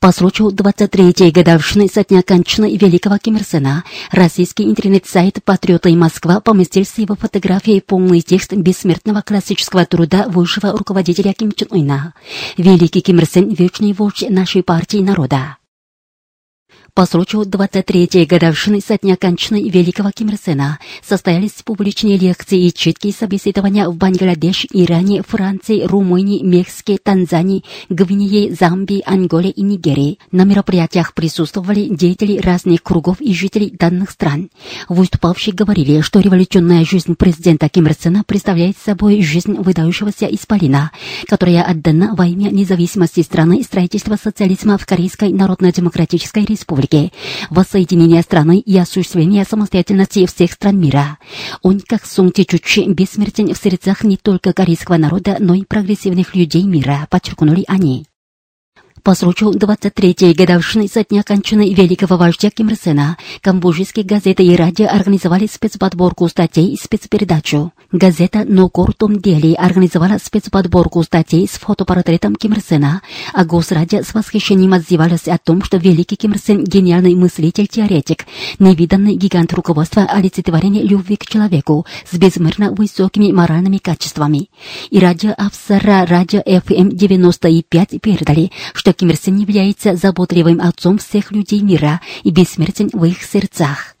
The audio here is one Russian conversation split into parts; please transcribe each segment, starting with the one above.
По случаю 23-й годовщины со дня кончины великого Ким Ир Сена, российский интернет-сайт «Патриоты Москва» поместил с его фотографией полный текст бессмертного классического труда высшего руководителя Ким Чен Уина. Великий Ким Ир Сен – вечный вождь нашей партии народа. По случаю 23-й годовщины со дня кончины великого Ким Ир Сена состоялись публичные лекции и чуткие собеседования в Бангладеш, Иране, Франции, Румынии, Мексике, Танзании, Гвинее, Замбии, Анголе и Нигерии. На мероприятиях присутствовали деятели разных кругов и жители данных стран. Выступавшие говорили, что революционная жизнь президента Ким Ир Сена представляет собой жизнь выдающегося исполина, которая отдана во имя независимости страны и строительства социализма в Корейской Народно-Демократической Республике Республики, воссоединение страны и осуществление самостоятельности всех стран мира. Он, как Сунг Чучи, бессмертен в сердцах не только корейского народа, но и прогрессивных людей мира, подчеркнули они. По случаю 23-й годовщины со дня кончины великого вождя Ким Ир Сена, камбоджийские газеты и радио организовали спецподборку статей и спецпередачу. Газета «Нокор Том Дели» организовала спецподборку статей с фотопортретом Ким Ир Сена, а Госрадио с восхищением отзывалось о том, что великий Ким Ир Сен – гениальный мыслитель-теоретик, невиданный гигант руководства олицетворения любви к человеку с безмерно высокими моральными качествами. И радио Авсара, радио FM 95 передали, что Ким Ир Сен является заботливым отцом всех людей мира и бессмертен в их сердцах.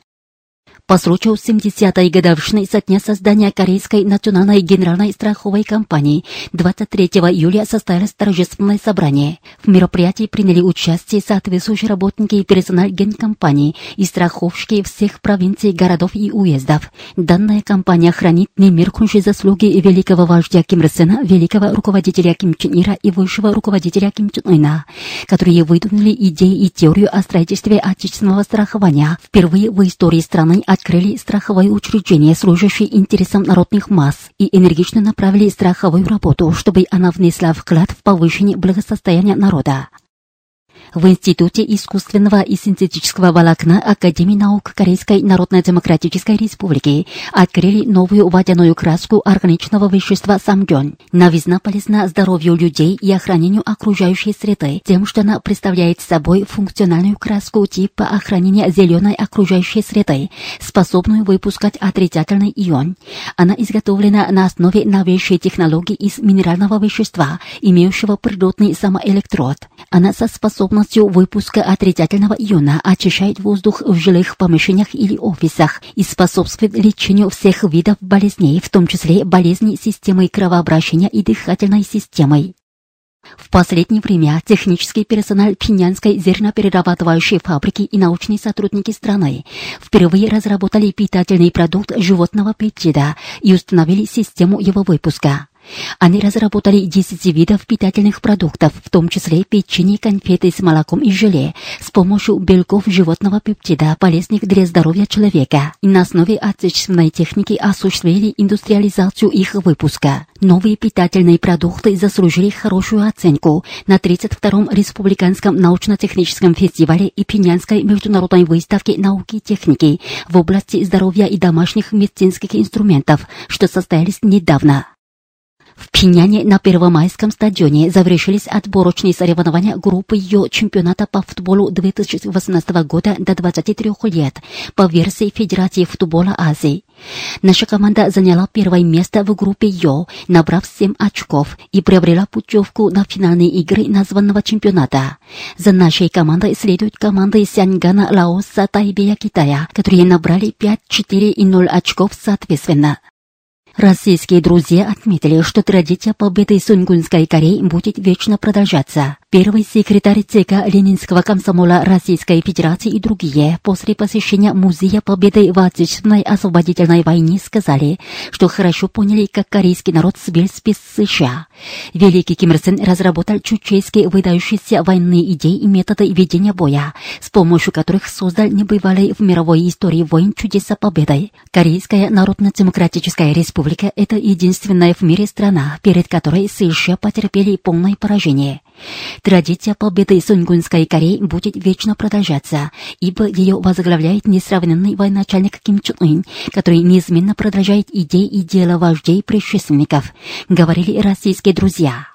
По случаю 70-й годовщины со дня создания Корейской национальной генеральной страховой компании 23 июля состоялось торжественное собрание. В мероприятии приняли участие соответствующие работники и персонал генкомпании и страховщики всех провинций, городов и уездов. Данная компания хранит немеркнущие заслуги великого вождя Ким Ир Сена, великого руководителя Ким Чен Ира и высшего руководителя Ким Чен Уина, которые выдвинули идеи и теорию о строительстве отечественного страхования впервые в истории страны открыли страховое учреждение, служащее интересам народных масс, и энергично направили страховую работу, чтобы она внесла вклад в повышение благосостояния народа. В Институте искусственного и синтетического волокна Академии наук Корейской Народно-Демократической Республики открыли новую водяную краску органичного вещества самгён. Новизна полезна здоровью людей и охранению окружающей среды тем, что она представляет собой функциональную краску типа охранения зеленой окружающей среды, способную выпускать отрицательный ион. Она изготовлена на основе новейшей технологии из минерального вещества, имеющего природный самоэлектрод. Она со способностью выпуска отрицательного иона очищает воздух в жилых помещениях или офисах и способствует лечению всех видов болезней, в том числе болезней системы кровообращения и дыхательной системы. В последнее время технический персонал Пинянской зерноперерабатывающей фабрики и научные сотрудники страны впервые разработали питательный продукт животного печида и установили систему его выпуска. Они разработали 10 видов питательных продуктов, в том числе печенье, конфеты с молоком и желе, с помощью белков животного пептида, полезных для здоровья человека. И на основе отечественной техники осуществили индустриализацию их выпуска. Новые питательные продукты заслужили хорошую оценку на 32-м Республиканском научно-техническом фестивале и Пинянской международной выставке науки и техники в области здоровья и домашних медицинских инструментов, что состоялись недавно. В Пиняне на Первомайском стадионе завершились отборочные соревнования группы Йо чемпионата по футболу 2018 года до 23 лет по версии Федерации футбола Азии. Наша команда заняла первое место в группе Йо, набрав 7 очков и приобрела путевку на финальные игры названного чемпионата. За нашей командой следуют команды Сянгана, Лаоса, Тайбея, Китая, которые набрали 5, 4 и 0 очков соответственно. Российские друзья отметили, что традиция победы Сунгунской Кореи будет вечно продолжаться. Первый секретарь ЦК Ленинского комсомола Российской Федерации и другие после посещения Музея Победы в Отечественной освободительной войне сказали, что хорошо поняли, как корейский народ свел спец США. Великий Ким Ир Сен разработал чучейские выдающиеся военные идеи и методы ведения боя, с помощью которых создал небывалые в мировой истории войн чудеса победы. Корейская Народно-Демократическая Республика – это единственная в мире страна, перед которой США потерпели полное поражение. Традиция победы Сунгунской Кореи будет вечно продолжаться, ибо ее возглавляет несравненный военачальник Ким Чун Ын, который неизменно продолжает идеи и дела вождей предшественников, говорили российские друзья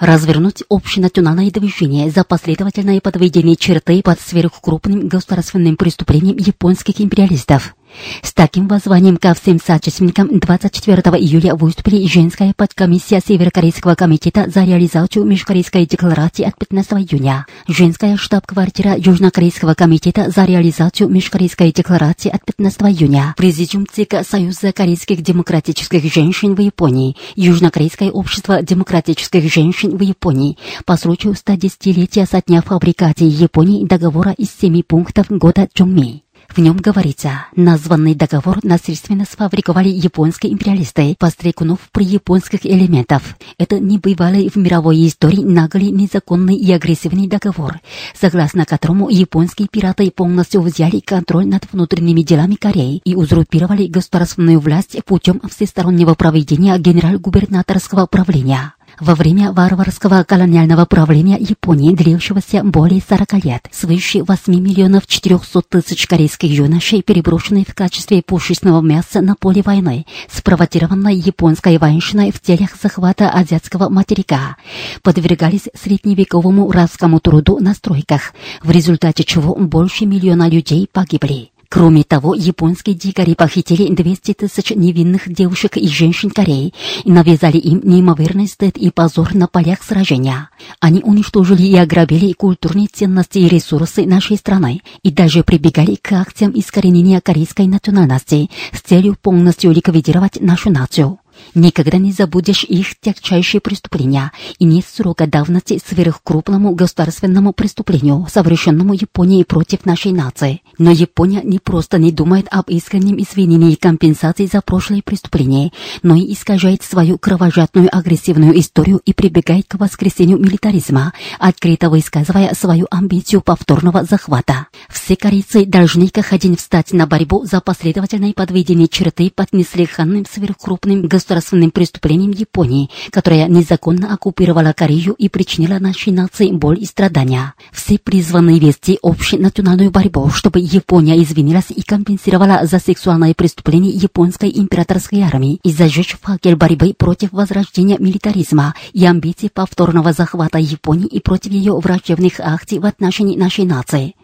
развернуть общенациональное движение за последовательное подведение черты под сверхкрупным государственным преступлением японских империалистов. С таким воззванием ко всем соотечественникам 24 июля выступили женская подкомиссия Северокорейского комитета за реализацию Межкорейской декларации от 15 июня, женская штаб-квартира Южнокорейского комитета за реализацию Межкорейской декларации от 15 июня, президиум ЦИК Союза корейских демократических женщин в Японии, Южнокорейское общество демократических женщин в Японии. По случаю 110-летия со дня фабрикации Японии договора из семи пунктов года Чонми. В нем говорится, названный договор насильственно сфабриковали японские империалисты, пострекнув при японских элементов. Это небывалый в мировой истории наглый, незаконный и агрессивный договор, согласно которому японские пираты полностью взяли контроль над внутренними делами Кореи и узурпировали государственную власть путем всестороннего проведения генерал-губернаторского правления во время варварского колониального правления Японии, длившегося более 40 лет, свыше 8 миллионов 400 тысяч корейских юношей, переброшенных в качестве пушечного мяса на поле войны, спровоцированной японской воинщиной в целях захвата азиатского материка, подвергались средневековому рабскому труду на стройках, в результате чего больше миллиона людей погибли. Кроме того, японские дикари похитили 200 тысяч невинных девушек и женщин Кореи и навязали им неимоверный стыд и позор на полях сражения. Они уничтожили и ограбили культурные ценности и ресурсы нашей страны и даже прибегали к акциям искоренения корейской национальности с целью полностью ликвидировать нашу нацию. Никогда не забудешь их тягчайшие преступления и нет срока давности сверхкрупному государственному преступлению, совершенному Японией против нашей нации. Но Япония не просто не думает об искреннем извинении и компенсации за прошлые преступления, но и искажает свою кровожадную агрессивную историю и прибегает к воскресению милитаризма, открыто высказывая свою амбицию повторного захвата. Все корейцы должны как один встать на борьбу за последовательное подведение черты под неслыханным сверхкрупным государственным преступлением Японии, которая незаконно оккупировала Корею и причинила нашей нации боль и страдания. Все призваны вести общенациональную борьбу, чтобы Япония извинилась и компенсировала за сексуальное преступление японской императорской армии и зажечь факел борьбы против возрождения милитаризма и амбиций повторного захвата Японии и против ее враждебных акций в отношении нашей нации.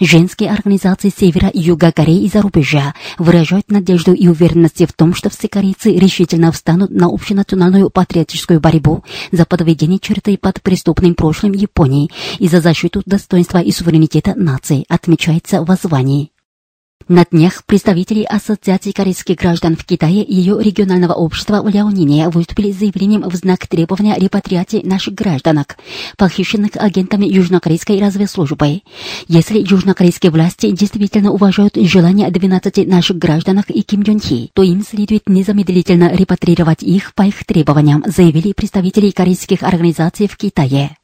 Женские организации Севера и Юга Кореи и зарубежа выражают надежду и уверенность в том, что все корейцы решительно встанут на общенациональную патриотическую борьбу за подведение черты под преступным прошлым Японии и за защиту достоинства и суверенитета нации, отмечается в воззвании. На днях представители Ассоциации корейских граждан в Китае и ее регионального общества в Ляонине выступили с заявлением в знак требования репатриации наших гражданок, похищенных агентами южнокорейской разведслужбы. Если южнокорейские власти действительно уважают желание 12 наших гражданок и Ким Джон Хи, то им следует незамедлительно репатрировать их по их требованиям, заявили представители корейских организаций в Китае.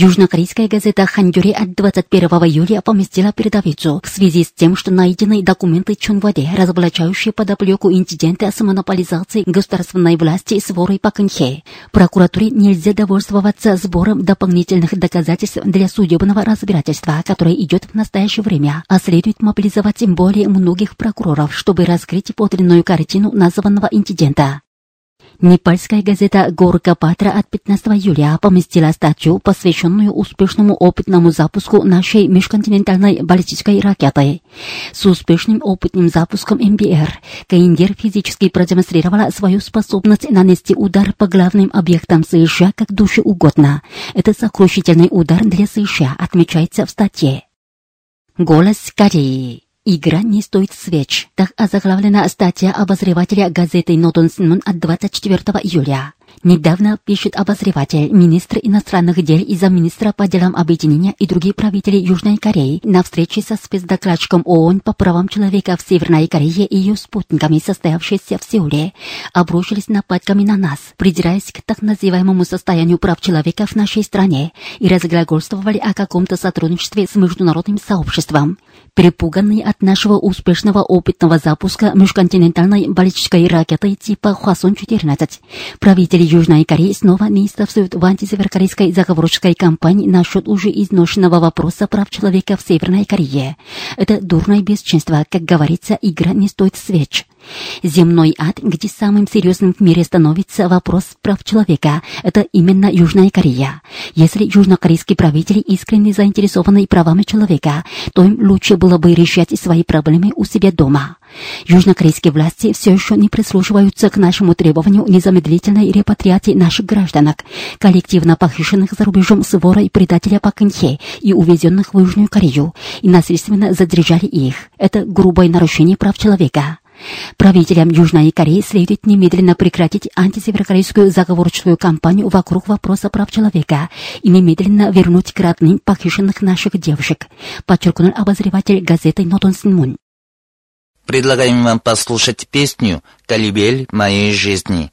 Южнокорейская газета «Ханджури» от 21 июля поместила передовицу в связи с тем, что найдены документы Чунваде, разоблачающие подоплеку инцидента с монополизацией государственной власти с ворой Пакэнхе. Прокуратуре нельзя довольствоваться сбором дополнительных доказательств для судебного разбирательства, которое идет в настоящее время, а следует мобилизовать более многих прокуроров, чтобы раскрыть подлинную картину названного инцидента. Непальская газета «Горка Патра» от 15 июля поместила статью, посвященную успешному опытному запуску нашей межконтинентальной баллистической ракеты. С успешным опытным запуском МБР Каиндер физически продемонстрировала свою способность нанести удар по главным объектам США как душе угодно. Это сокрушительный удар для США, отмечается в статье. Голос Кореи Игра не стоит свеч. Так озаглавлена статья обозревателя газеты «Нотон Синмун» от 24 июля. Недавно, пишет обозреватель, министр иностранных дел и замминистра по делам объединения и другие правители Южной Кореи на встрече со спецдокладчиком ООН по правам человека в Северной Корее и ее спутниками, состоявшейся в Сеуле, обрушились нападками на нас, придираясь к так называемому состоянию прав человека в нашей стране и разглагольствовали о каком-то сотрудничестве с международным сообществом. Перепуганные от нашего успешного опытного запуска межконтинентальной баллистической ракеты типа Хвасон-14, правители Южной Кореи снова неистовствуют в антисеверокорейской заговорческой кампании насчет уже изношенного вопроса прав человека в Северной Корее. Это дурное бесчинство, как говорится, игра не стоит свеч. Земной ад, где самым серьезным в мире становится вопрос прав человека, это именно Южная Корея. Если южнокорейские правители искренне заинтересованы правами человека, то им лучше было бы решать свои проблемы у себя дома. Южнокорейские власти все еще не прислушиваются к нашему требованию незамедлительной репатриации наших гражданок, коллективно похищенных за рубежом с вора и предателя Пак и увезенных в Южную Корею, и насильственно задержали их. Это грубое нарушение прав человека. Правителям Южной Кореи следует немедленно прекратить антисеверокорейскую заговорческую кампанию вокруг вопроса прав человека и немедленно вернуть к родным похищенных наших девушек, подчеркнул обозреватель газеты Нотон Синмун. Предлагаем вам послушать песню «Колыбель моей жизни».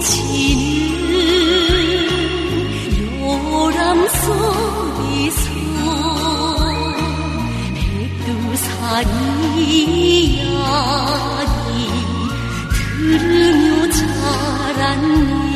넘치는 요람 속에서 백두산이 이야기 들으며 자랐네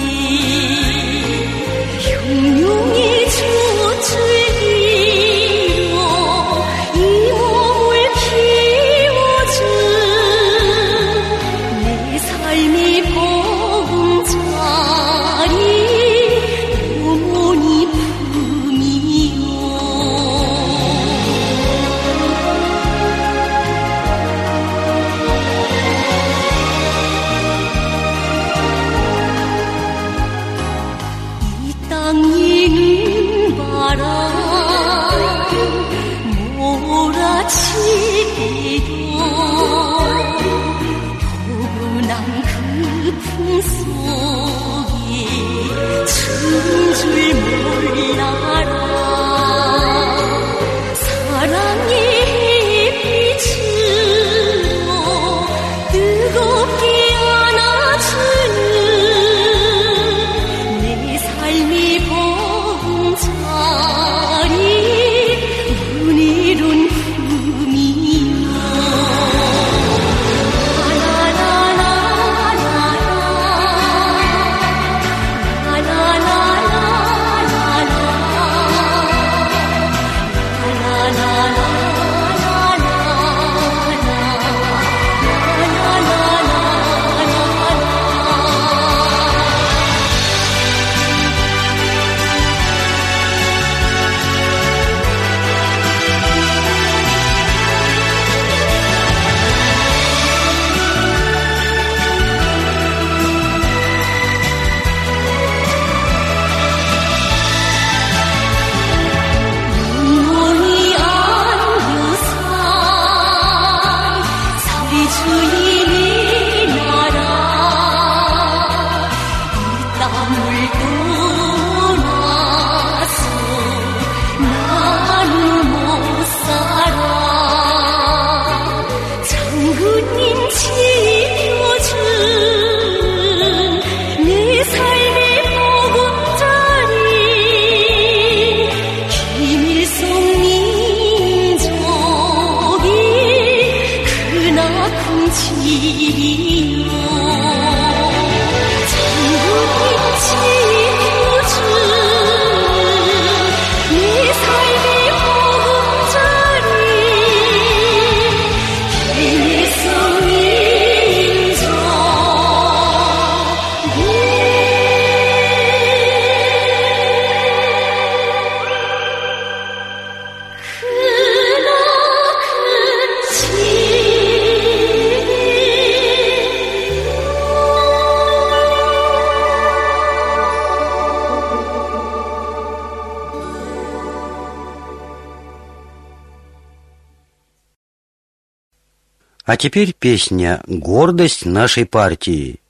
теперь песня «Гордость нашей партии».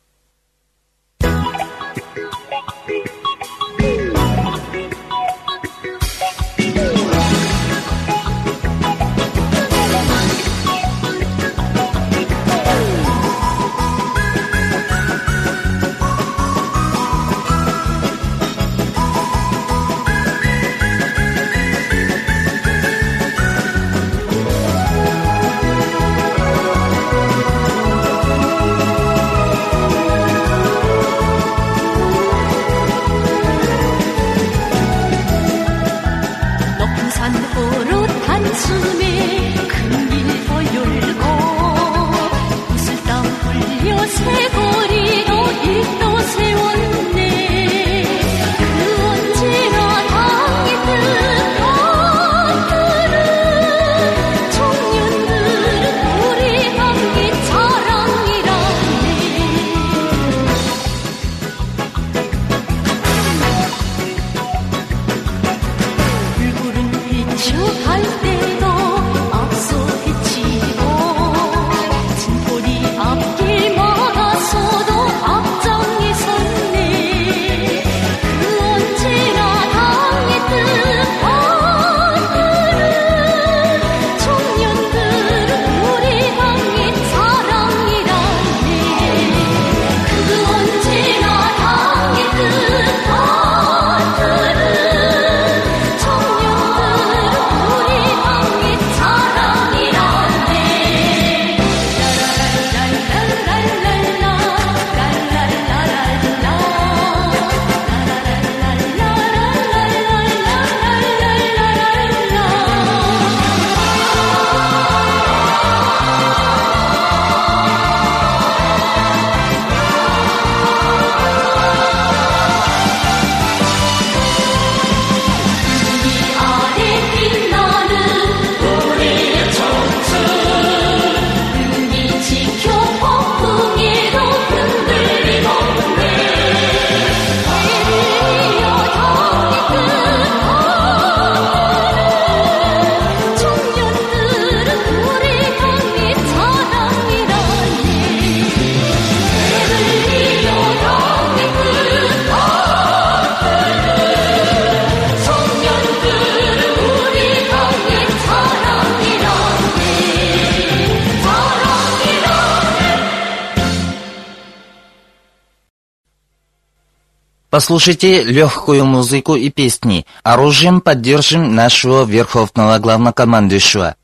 Послушайте легкую музыку и песни. Оружием поддержим нашего верховного главнокомандующего.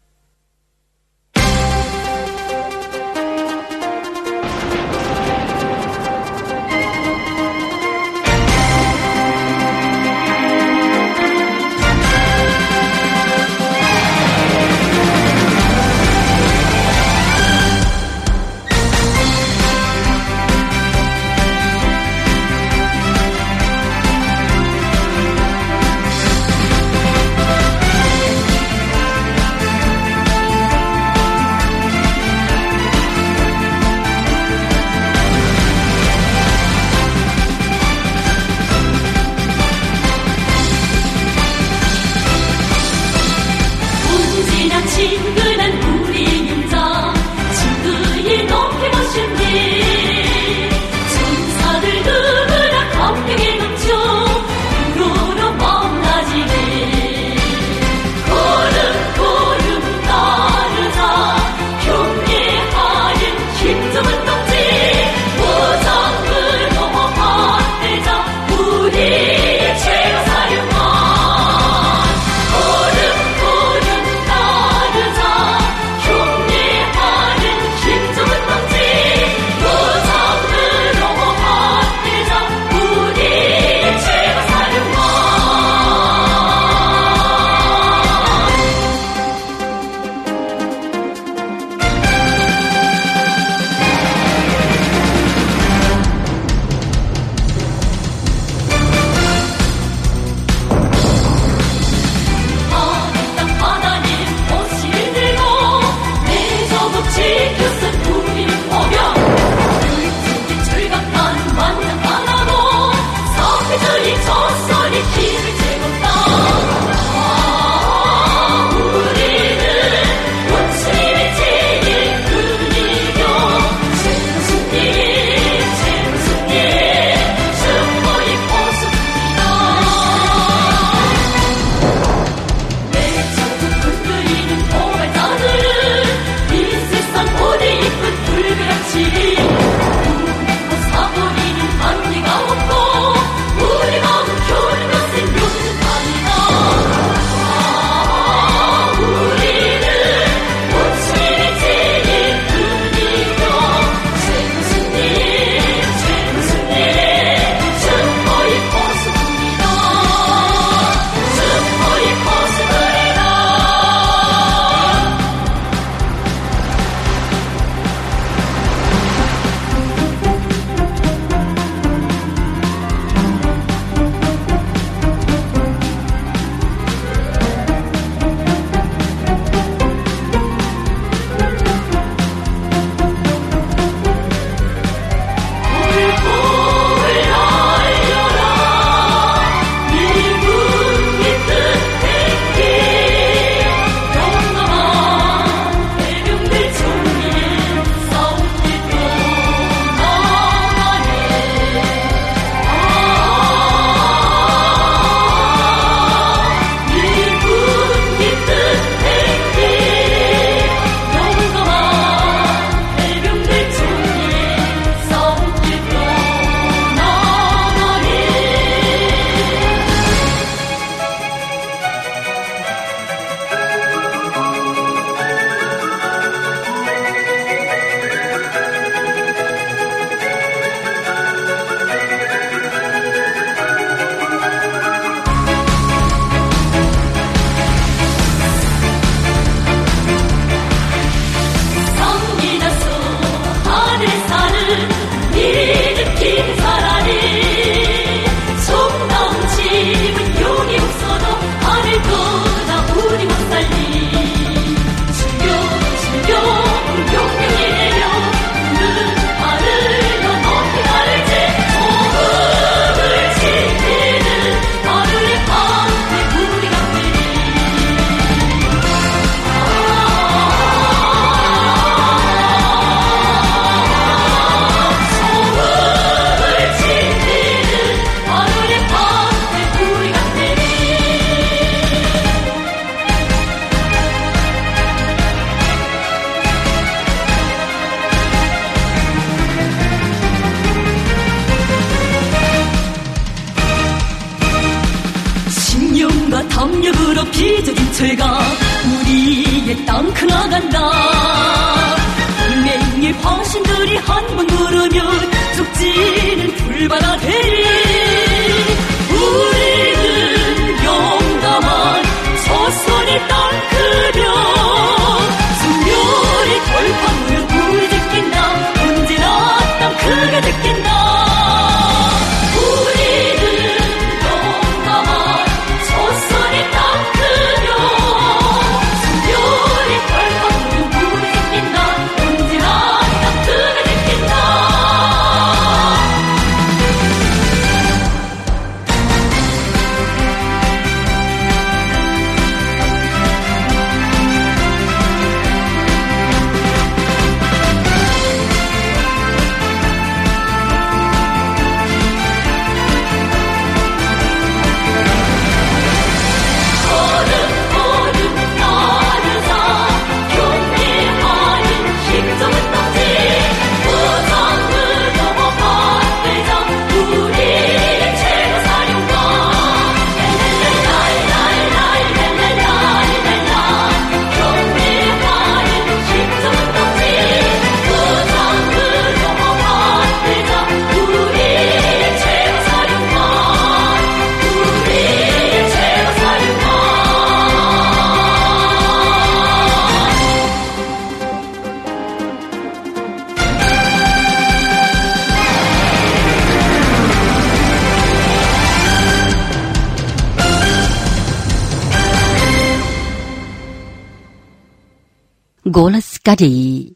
Кореи.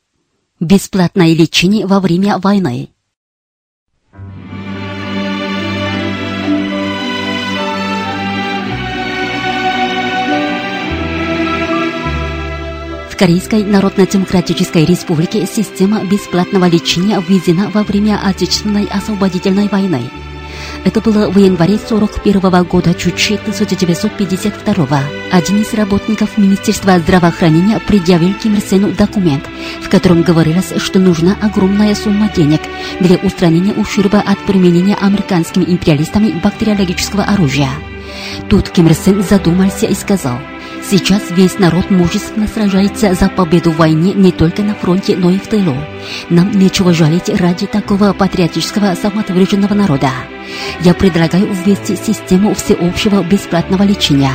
Бесплатное лечение во время войны. В Корейской Народно-Демократической Республике система бесплатного лечения введена во время Отечественной освободительной войны. Это было в январе 41 года Чучи 1952 Один из работников Министерства здравоохранения предъявил Ким Ир Сену документ, в котором говорилось, что нужна огромная сумма денег для устранения ущерба от применения американскими империалистами бактериологического оружия. Тут Ким Ир Сен задумался и сказал, Сейчас весь народ мужественно сражается за победу в войне не только на фронте, но и в тылу. Нам нечего жалеть ради такого патриотического самоотверженного народа. Я предлагаю ввести систему всеобщего бесплатного лечения.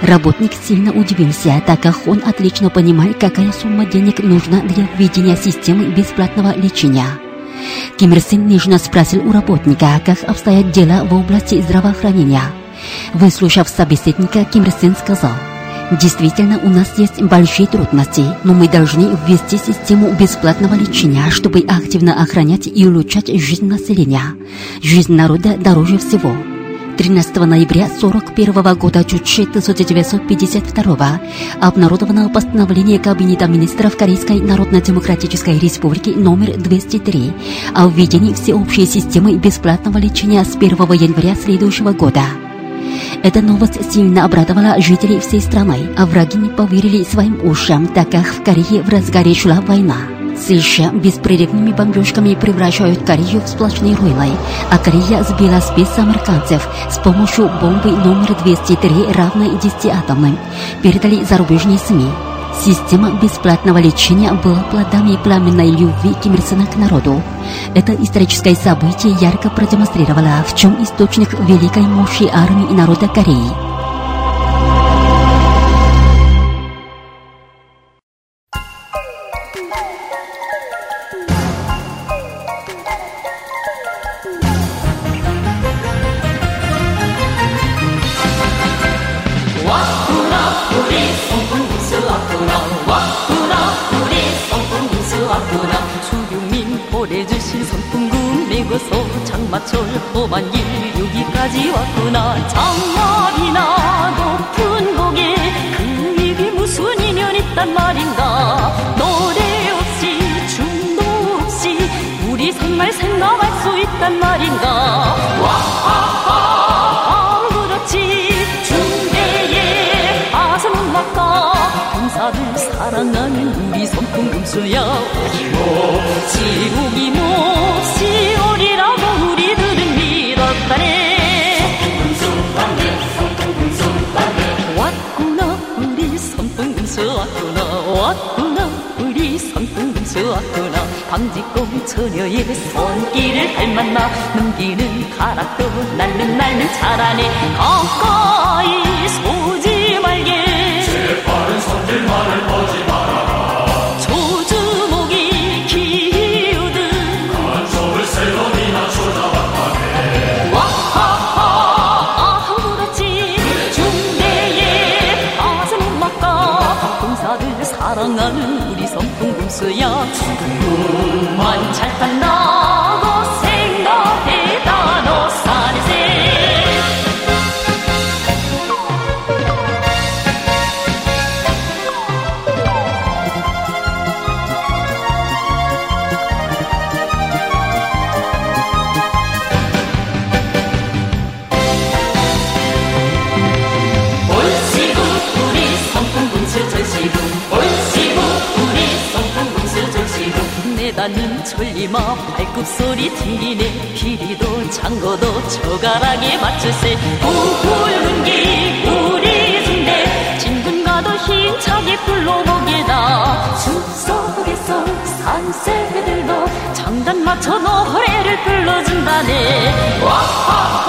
Работник сильно удивился, так как он отлично понимает, какая сумма денег нужна для введения системы бесплатного лечения. Ким Ир Сен нежно спросил у работника, как обстоят дела в области здравоохранения. Выслушав собеседника, Ким Ир Сен сказал, Действительно, у нас есть большие трудности, но мы должны ввести систему бесплатного лечения, чтобы активно охранять и улучшать жизнь населения. Жизнь народа дороже всего. 13 ноября 1941 года Чучи 1952 обнародовано постановление Кабинета министров Корейской Народно-Демократической Республики номер 203 о введении всеобщей системы бесплатного лечения с 1 января следующего года. Эта новость сильно обрадовала жителей всей страны, а враги не поверили своим ушам, так как в Корее в разгаре шла война. США беспрерывными бомбежками превращают Корею в сплошные руины, а Корея сбила спец американцев с помощью бомбы номер 203, равной 10 атомным, передали зарубежные СМИ. Система бесплатного лечения была плодами пламенной любви Ким Ир Сена к народу. Это историческое событие ярко продемонстрировало, в чем источник великой мощи армии и народа Кореи. 꿈꿈 꿈수여 지옥이 몹시 오리라고 우리들은 믿었다네. 왔구나 왔구나 우리 선풍금수 왔구나. 밤지꽁 처녀의 손길을 닮았나 넘기는 가락도 날는 날는 잘하네 가까이 소지 말게. 제 발은 손질만을 보지 마라. 있어요. 그만 잘 산다. 않는 졸림어 발굽 소리 들리네. 피리도 장고도 저가락에 맞출세 고불문기 우리 순대. 진군가도 힘차게 불러보게다. 숲속에서 산새들로 장단 맞춰 노래를 불러준다네. 와하!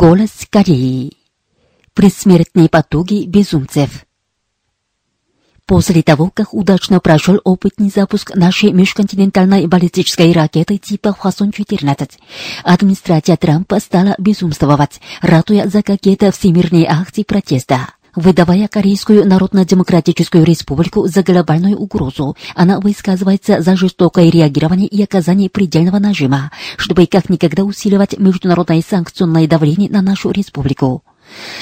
Голос Кореи. Предсмертные потуги безумцев. После того, как удачно прошел опытный запуск нашей межконтинентальной баллистической ракеты типа Хвасон-14, администрация Трампа стала безумствовать, ратуя за какие-то всемирные акции протеста. Выдавая Корейскую Народно-Демократическую Республику за глобальную угрозу, она высказывается за жестокое реагирование и оказание предельного нажима, чтобы как никогда усиливать международное санкционное давление на нашу республику.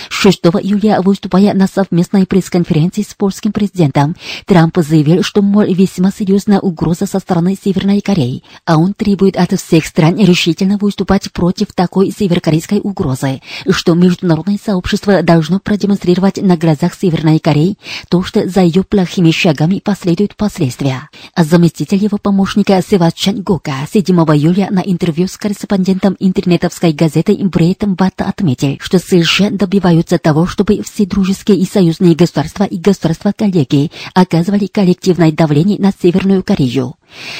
6 июля, выступая на совместной пресс-конференции с польским президентом, Трамп заявил, что, мол, весьма серьезная угроза со стороны Северной Кореи, а он требует от всех стран решительно выступать против такой северокорейской угрозы, что международное сообщество должно продемонстрировать на глазах Северной Кореи то, что за ее плохими шагами последуют последствия. А заместитель его помощника Севачан Гока 7 июля на интервью с корреспондентом интернетовской газеты Брейтом Бата отметил, что США добиваются того, чтобы все дружеские и союзные государства и государства-коллеги оказывали коллективное давление на Северную Корею.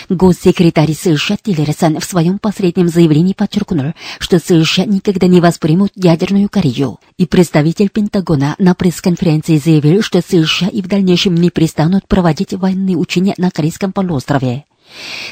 Госсекретарь США Тиллерсон в своем последнем заявлении подчеркнул, что США никогда не воспримут ядерную Корею. И представитель Пентагона на пресс-конференции заявил, что США и в дальнейшем не перестанут проводить военные учения на Корейском полуострове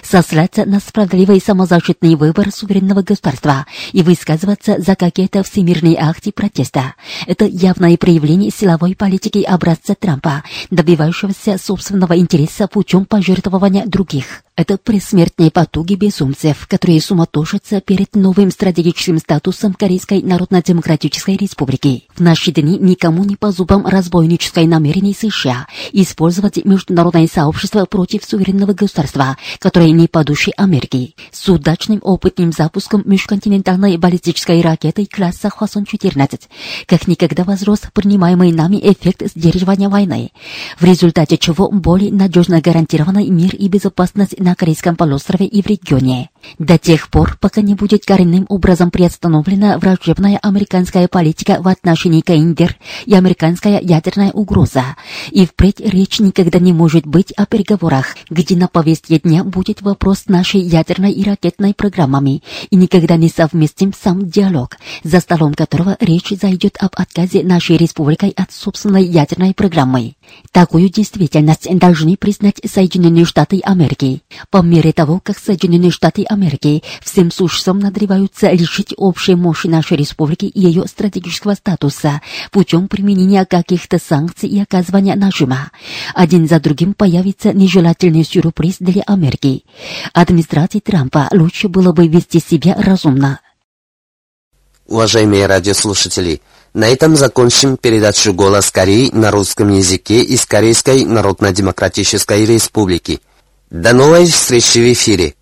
сослаться на справедливый самозащитный выбор суверенного государства и высказываться за какие-то всемирные акты протеста. Это явное проявление силовой политики образца Трампа, добивающегося собственного интереса путем пожертвования других. Это пресмертные потуги безумцев, которые суматошатся перед новым стратегическим статусом Корейской Народно-Демократической Республики. В наши дни никому не по зубам разбойническое намерение США использовать международное сообщество против суверенного государства, которое не по душе Америки. С удачным опытным запуском межконтинентальной баллистической ракеты класса Хвасон-14 как никогда возрос принимаемый нами эффект сдерживания войны, в результате чего более надежно гарантированы мир и безопасность на Корейском полуострове и в регионе. До тех пор, пока не будет коренным образом приостановлена враждебная американская политика в отношении КНДР и американская ядерная угроза, и впредь речь никогда не может быть о переговорах, где на повестке дня будет вопрос нашей ядерной и ракетной программами, и никогда не совместим сам диалог, за столом которого речь зайдет об отказе нашей республикой от собственной ядерной программы. Такую действительность должны признать Соединенные Штаты Америки. По мере того, как Соединенные Штаты Америки всем существом надреваются лишить общей мощи нашей республики и ее стратегического статуса путем применения каких-то санкций и оказывания нажима, один за другим появится нежелательный сюрприз для Америки. Администрации Трампа лучше было бы вести себя разумно. Уважаемые радиослушатели, на этом закончим передачу «Голос Кореи» на русском языке из Корейской Народно-Демократической Республики. До новой встречи в эфире!